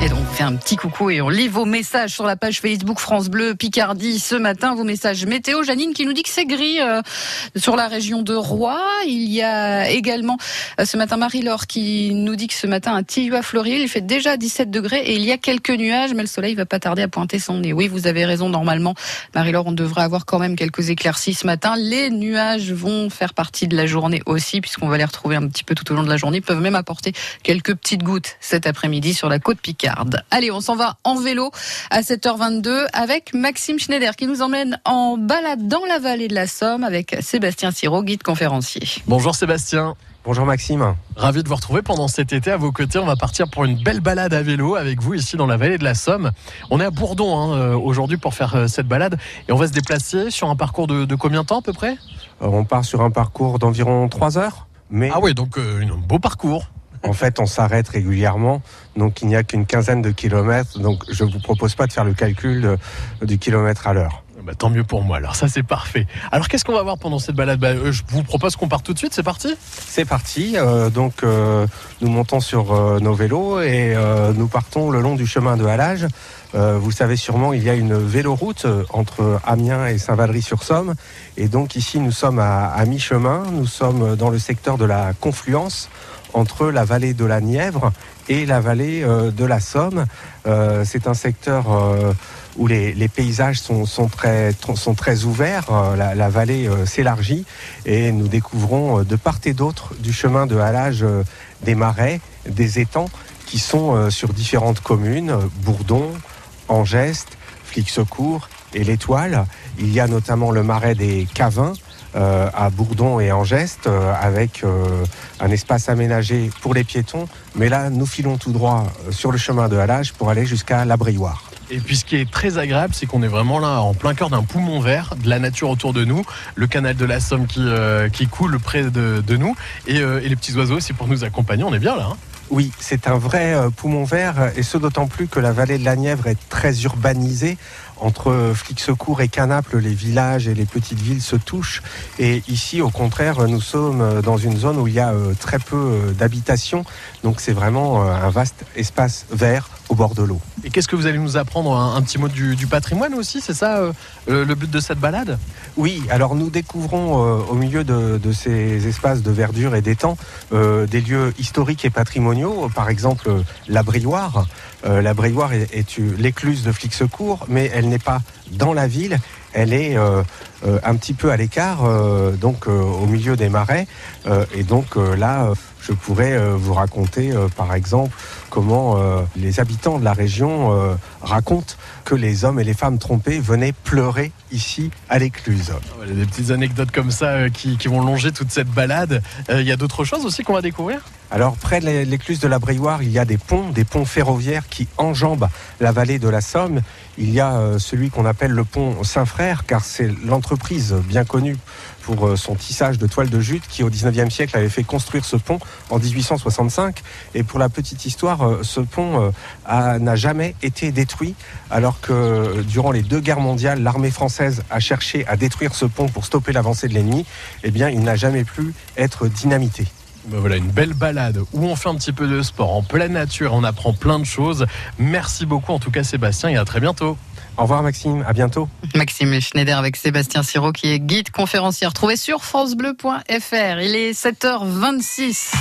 Et donc, on fait un petit coucou et on lit vos messages sur la page Facebook France Bleu Picardie ce matin. Vos messages météo. Janine qui nous dit que c'est gris euh, sur la région de Roy. Il y a également euh, ce matin Marie-Laure qui nous dit que ce matin à Fleury, il fait déjà 17 degrés et il y a quelques nuages, mais le soleil va pas tarder à pointer son nez. Oui, vous avez raison. Normalement, Marie-Laure, on devrait avoir quand même quelques éclaircies ce matin. Les nuages vont faire partie de la journée aussi, puisqu'on va les retrouver un petit peu tout au long de la journée. Ils peuvent même apporter quelques petites gouttes cet après-midi sur la côte Picard. Allez, on s'en va en vélo à 7h22 avec Maxime Schneider qui nous emmène en balade dans la vallée de la Somme avec Sébastien Siro, guide conférencier. Bonjour Sébastien. Bonjour Maxime. Ravi de vous retrouver pendant cet été à vos côtés. On va partir pour une belle balade à vélo avec vous ici dans la vallée de la Somme. On est à Bourdon hein, euh, aujourd'hui pour faire euh, cette balade et on va se déplacer sur un parcours de, de combien de temps à peu près? Euh, on part sur un parcours d'environ 3 heures. Mais Ah oui, donc euh, un beau parcours. En fait, on s'arrête régulièrement. Donc, il n'y a qu'une quinzaine de kilomètres. Donc, je vous propose pas de faire le calcul de- du kilomètre à l'heure. Bah, tant mieux pour moi, alors ça c'est parfait. Alors qu'est-ce qu'on va voir pendant cette balade? Bah, euh, Je vous propose qu'on parte tout de suite, c'est parti? C'est parti. Euh, donc, euh, nous montons sur euh, nos vélos et euh, nous partons le long du chemin de halage. Euh, vous savez sûrement, il y a une véloroute euh, entre Amiens et Saint-Valery-sur-Somme. Et donc, ici, nous sommes à, à mi-chemin. Nous sommes dans le secteur de la confluence entre la vallée de la Nièvre et la vallée euh, de la Somme. Euh, c'est un secteur euh, où les, paysages sont, très, ouverts. La, vallée s'élargit et nous découvrons de part et d'autre du chemin de halage des marais, des étangs qui sont sur différentes communes, Bourdon, Angeste, Flic-Secours et l'Étoile. Il y a notamment le marais des Cavins euh, à Bourdon et Angeste euh, avec euh, un espace aménagé pour les piétons. Mais là, nous filons tout droit sur le chemin de halage pour aller jusqu'à l'Abrioire. Et puis ce qui est très agréable, c'est qu'on est vraiment là en plein cœur d'un poumon vert, de la nature autour de nous, le canal de la Somme qui, qui coule près de, de nous, et, et les petits oiseaux aussi pour nous accompagner. On est bien là. hein. Oui, c'est un vrai poumon vert et ce d'autant plus que la vallée de la Nièvre est très urbanisée. Entre euh, Flic-Secours et Canaples, les villages et les petites villes se touchent. Et ici, au contraire, nous sommes dans une zone où il y a euh, très peu euh, d'habitations. Donc c'est vraiment euh, un vaste espace vert au bord de l'eau. Et qu'est-ce que vous allez nous apprendre un, un petit mot du, du patrimoine aussi C'est ça euh, le but de cette balade? Oui, alors nous découvrons euh, au milieu de, de ces espaces de verdure et d'étangs euh, des lieux historiques et patrimoniaux, par exemple euh, l'Abrioire. Euh, L'Abrioire est, est l'écluse de Flic-Secours, mais elle n'est pas dans la ville, elle est euh, euh, un petit peu à l'écart, euh, donc au milieu des marais. Et donc là, je pourrais vous raconter, par exemple, comment les habitants de la région racontent que les hommes et les femmes trompés venaient pleurer ici à l'écluse. Des petites anecdotes comme ça qui, qui vont longer toute cette balade. Il y a d'autres choses aussi qu'on va découvrir? Alors près de l'écluse de la Brioire, il y a des ponts, des ponts ferroviaires qui enjambent la vallée de la Somme. Il y a euh, celui qu'on appelle le pont Saint-Frère, car c'est l'entreprise bien connue pour euh, son tissage de toile de jute qui au 19e siècle avait fait construire ce pont en 1865. Et pour la petite histoire, euh, ce pont n'a jamais été détruit, alors que durant les deux guerres mondiales, l'armée française a cherché à détruire ce pont pour stopper l'avancée de l'ennemi. Eh bien, il n'a jamais pu être dynamité. Ben voilà, une belle balade où on fait un petit peu de sport en pleine nature, on apprend plein de choses. Merci beaucoup en tout cas Sébastien et à très bientôt. Au revoir Maxime, à bientôt. Maxime Schneider avec Sébastien Siro qui est guide conférencier retrouvé sur francebleu.fr. Il est 7h26.